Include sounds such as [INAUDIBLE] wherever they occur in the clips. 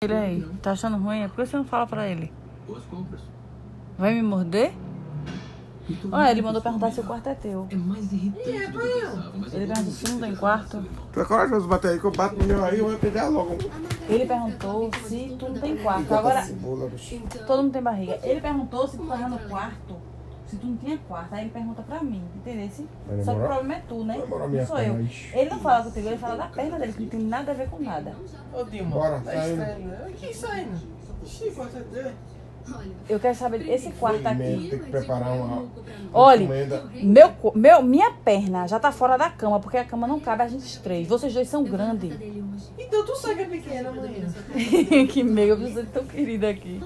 Ele aí, tá achando ruim? É por que você não fala pra ele? Boas compras. Vai me morder? Ah, ele mandou perguntar se o quarto é teu. É mais irritante do que eu pensava, mas Ele eu perguntou se não tem quarto. Tu é corajoso bater aí, que eu bato no meu aí, eu vou pegar logo. Ele perguntou se tu não tem quarto. Agora, todo mundo tem barriga. Ele perguntou se tu tava no quarto, se tu não tinha quarto. Aí ele pergunta pra mim, entendeu? Só que o problema é tu, né? Não sou eu. ixi. Ele não fala contigo, ele fala da perna dele, que não tem nada a ver com nada. Ô Dilma, Bora, tá saindo. estranho, né? Que saindo? Ixi, pode ser. Eu quero saber, esse quarto Mesmo, aqui. tem que preparar uma Olha, meu, meu, minha perna já tá fora da cama, porque a cama não cabe a gente três. Vocês dois são grandes. Então tu sabe que é pequena, amanhã. [LAUGHS] que meio, eu preciso de tão querida aqui.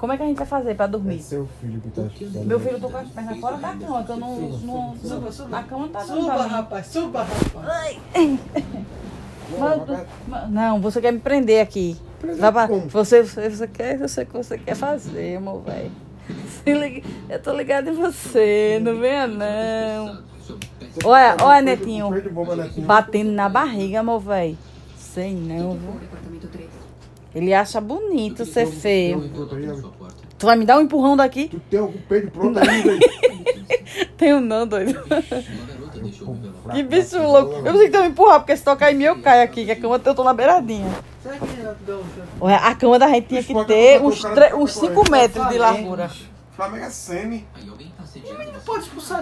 Como é que a gente vai fazer pra É dormir? seu filho que tá. Meu filho, eu tô com as pernas fora da cama, que eu não. não, Suba, suba. A cama tá dando Suba, mim. rapaz, suba, rapaz. Tô- [LAUGHS] mas- não, você quer me prender aqui. Vai pra- você, você, você quer, eu sei o que você quer fazer, amor, velho. [LAUGHS] Eu tô ligada em você, não venha não. Olha, olha, Netinho. Batendo na barriga, amor, velho. Sei não, viu? Departamento 3. Ele acha bonito ser feio. Tu vai me dar um empurrão daqui? Tu tem algum peito pronto ainda? [LAUGHS] Tenho não, doido. Que bicho louco. Eu pensei que tu ia me empurrar, porque se tocar em mim eu caio aqui, que a cama eu tô na beiradinha. Um? Olha, A cama da gente tinha que ter uns bota o cara 5 pra correr. metros de largura. Flamengo é semi. Aí alguém tá assediando você. Pode expulsar